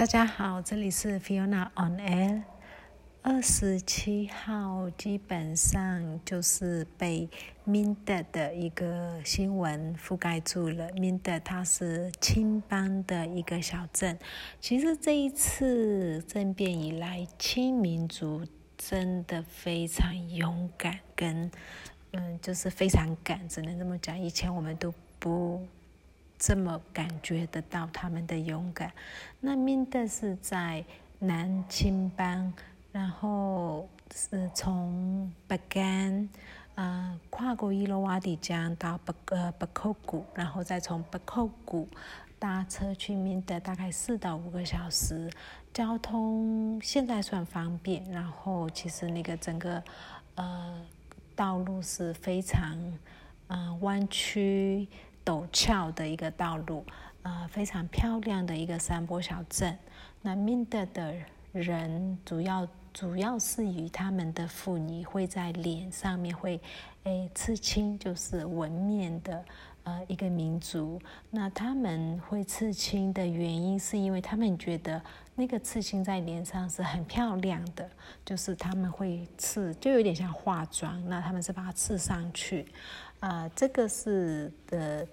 大家好，这里是 Fiona on Air。二十七号基本上就是被 Minda 的一个新闻覆盖住了。Minda 它是青邦的一个小镇。其实这一次政变以来，青民族真的非常勇敢，跟嗯，就是非常敢，只能这么讲。以前我们都不。这么感觉得到他们的勇敢。那明德是在南青邦，然后是从北干，呃，跨过伊洛瓦底江到北呃北扣谷，然后再从北扣谷搭车去明德，大概四到五个小时。交通现在算方便，然后其实那个整个呃道路是非常嗯弯曲。陡峭的一个道路，呃，非常漂亮的一个山坡小镇。那明德的人主要主要是以他们的妇女会在脸上面会诶刺青，就是纹面的呃一个民族。那他们会刺青的原因，是因为他们觉得那个刺青在脸上是很漂亮的，就是他们会刺，就有点像化妆。那他们是把它刺上去。啊，这个是的，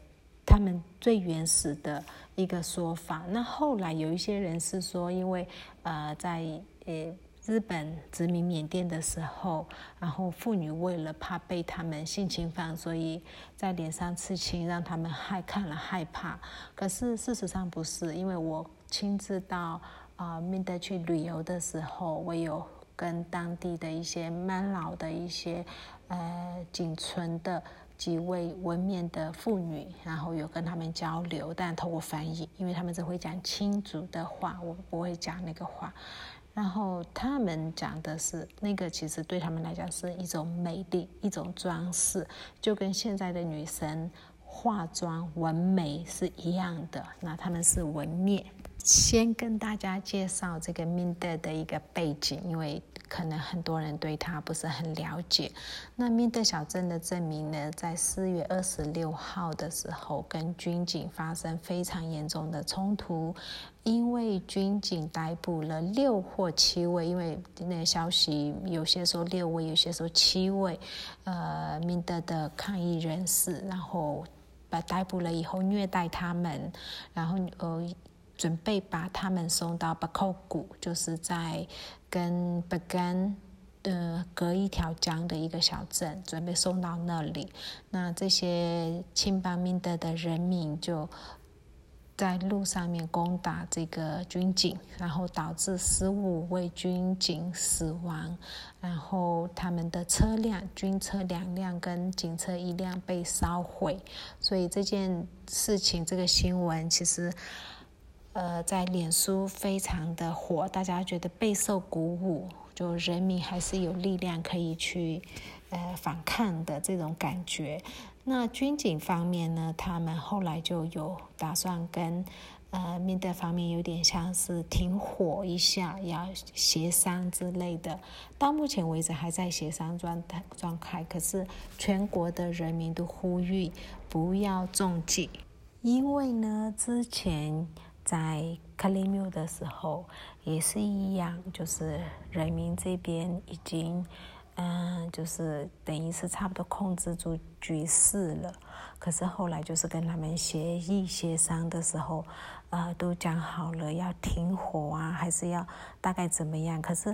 他们最原始的一个说法。那后来有一些人是说，因为呃，在呃日本殖民缅甸的时候，然后妇女为了怕被他们性侵犯，所以在脸上刺青，让他们害看了害怕。可是事实上不是，因为我亲自到啊缅甸去旅游的时候，我有跟当地的一些蛮老的一些呃仅存的。几位纹面的妇女，然后有跟他们交流，但透过翻译，因为他们只会讲亲族的话，我不会讲那个话。然后他们讲的是那个，其实对他们来讲是一种美丽，一种装饰，就跟现在的女生化妆纹眉是一样的。那他们是纹面。先跟大家介绍这个明德的一个背景，因为可能很多人对他不是很了解。那明德小镇的证明呢，在四月二十六号的时候，跟军警发生非常严重的冲突，因为军警逮捕了六或七位，因为那个消息有些说六位，有些说七位，呃，明德的抗议人士，然后把逮捕了以后虐待他们，然后呃。准备把他们送到巴扣谷，就是在跟巴干呃隔一条江的一个小镇，准备送到那里。那这些亲巴明德的人民就在路上面攻打这个军警，然后导致十五位军警死亡，然后他们的车辆军车两辆跟警车一辆被烧毁。所以这件事情，这个新闻其实。呃，在脸书非常的火，大家觉得备受鼓舞，就人民还是有力量可以去呃反抗的这种感觉。那军警方面呢，他们后来就有打算跟呃面对方面有点像是停火一下，要协商之类的。到目前为止还在协商状态状态，可是全国的人民都呼吁不要中计，因为呢之前。在克里米的时候也是一样，就是人民这边已经，嗯，就是等于是差不多控制住局势了。可是后来就是跟他们协议协商的时候，呃，都讲好了要停火啊，还是要大概怎么样？可是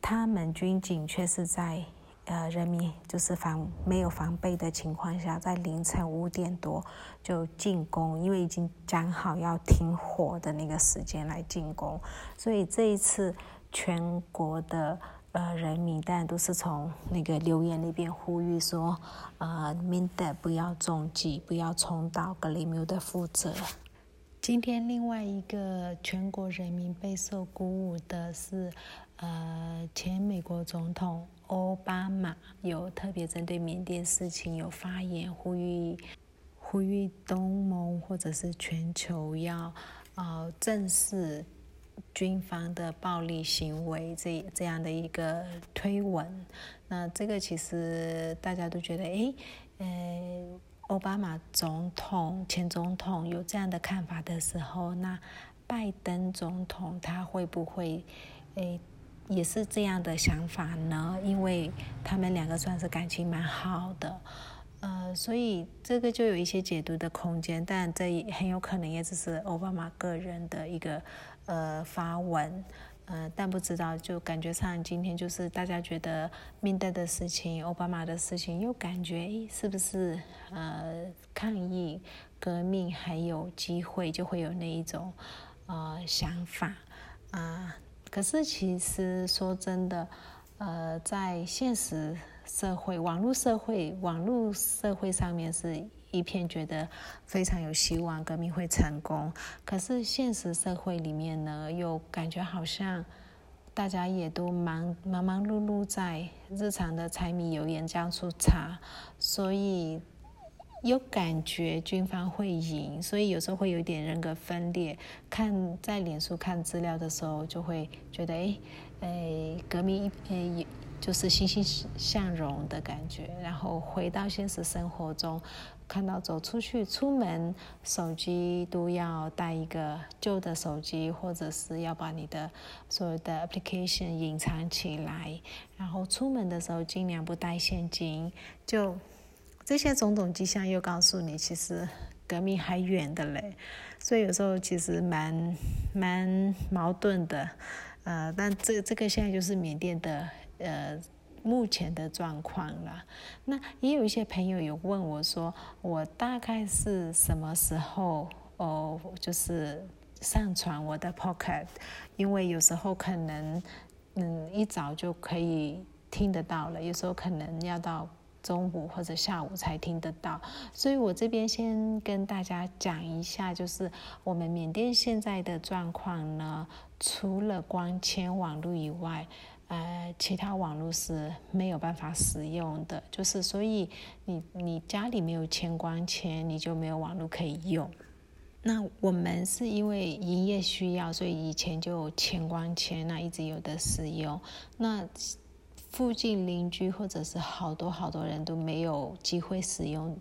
他们军警却是在。呃，人民就是防没有防备的情况下，在凌晨五点多就进攻，因为已经讲好要停火的那个时间来进攻，所以这一次全国的呃人民当然都是从那个留言那边呼吁说，呃，明德不要中计，不要重蹈格里缪的覆辙。今天另外一个全国人民备受鼓舞的是，呃，前美国总统。奥巴马有特别针对缅甸事情有发言，呼吁呼吁东盟或者是全球要呃正视军方的暴力行为这这样的一个推文。那这个其实大家都觉得，诶，呃，奥巴马总统前总统有这样的看法的时候，那拜登总统他会不会诶也是这样的想法呢？因为他们两个算是感情蛮好的，呃，所以这个就有一些解读的空间，但这很有可能也只是奥巴马个人的一个呃发文。呃，但不知道，就感觉上今天就是大家觉得面对的事情、奥巴马的事情，又感觉，是不是呃抗议、革命还有机会，就会有那一种呃想法啊？可是其实说真的，呃，在现实社会、网络社会、网络社会上面是。一片觉得非常有希望，革命会成功。可是现实社会里面呢，又感觉好像大家也都忙忙忙碌碌在日常的柴米油盐酱醋茶，所以有感觉军方会赢，所以有时候会有点人格分裂。看在脸书看资料的时候，就会觉得哎哎，革命哎。就是欣欣向荣的感觉，然后回到现实生活中，看到走出去出门，手机都要带一个旧的手机，或者是要把你的所有的 application 隐藏起来，然后出门的时候尽量不带现金，就这些种种迹象又告诉你，其实革命还远的嘞，所以有时候其实蛮蛮矛盾的，呃，但这这个现在就是缅甸的。呃，目前的状况了。那也有一些朋友有问我说，我大概是什么时候哦，就是上传我的 Pocket？因为有时候可能嗯一早就可以听得到了，有时候可能要到中午或者下午才听得到。所以我这边先跟大家讲一下，就是我们缅甸现在的状况呢，除了光纤网络以外。呃，其他网络是没有办法使用的，就是所以你你家里没有牵光纤，你就没有网络可以用。那我们是因为营业需要，所以以前就牵光纤，那一直有的使用。那附近邻居或者是好多好多人都没有机会使用，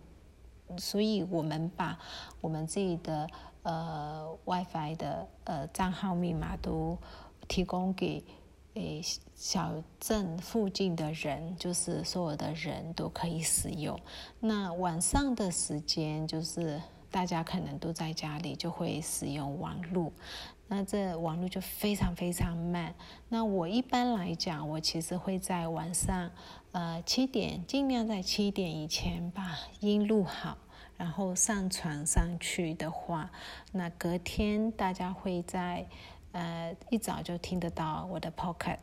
所以我们把我们自己的呃 WiFi 的呃账号密码都提供给。诶，小镇附近的人，就是所有的人都可以使用。那晚上的时间，就是大家可能都在家里，就会使用网络。那这网络就非常非常慢。那我一般来讲，我其实会在晚上，呃，七点，尽量在七点以前把音录好，然后上传上去的话，那隔天大家会在。呃，一早就听得到我的 Pocket，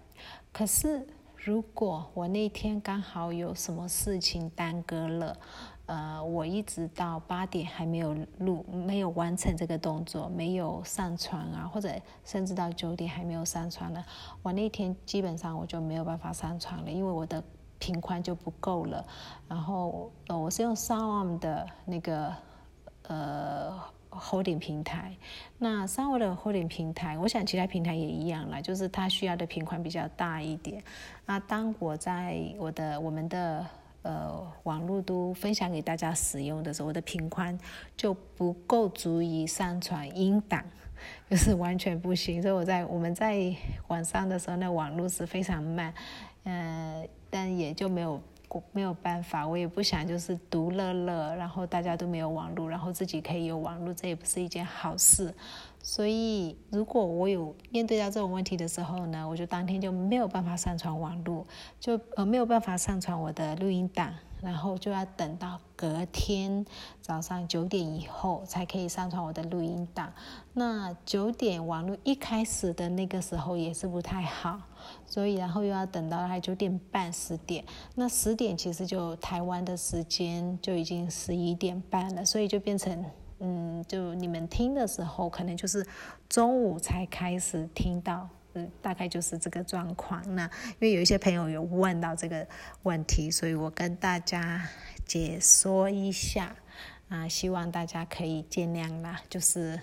可是如果我那天刚好有什么事情耽搁了，呃，我一直到八点还没有录，没有完成这个动作，没有上传啊，或者甚至到九点还没有上传呢，我那天基本上我就没有办法上传了，因为我的频宽就不够了。然后，呃，我是用 s o u n 的那个，呃。holding 平台，那三维的 holding 平台，我想其他平台也一样啦，就是它需要的频宽比较大一点。那当我在我的我们的呃网络都分享给大家使用的时候，我的频宽就不够足以上传音档，就是完全不行。所以我在我们在晚上的时候，那网络是非常慢，呃，但也就没有。没有办法，我也不想就是独乐乐，然后大家都没有网络，然后自己可以有网络，这也不是一件好事。所以，如果我有面对到这种问题的时候呢，我就当天就没有办法上传网络，就呃没有办法上传我的录音档。然后就要等到隔天早上九点以后才可以上传我的录音档。那九点网络一开始的那个时候也是不太好，所以然后又要等到还九点半十点。那十点其实就台湾的时间就已经十一点半了，所以就变成嗯，就你们听的时候可能就是中午才开始听到。嗯大概就是这个状况。那因为有一些朋友有问到这个问题，所以我跟大家解说一下啊，希望大家可以见谅啦。就是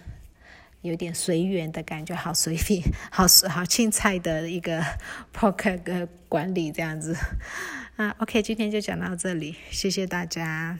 有点随缘的感觉，好随便，好好青菜的一个 pocket 管理这样子啊。OK，今天就讲到这里，谢谢大家。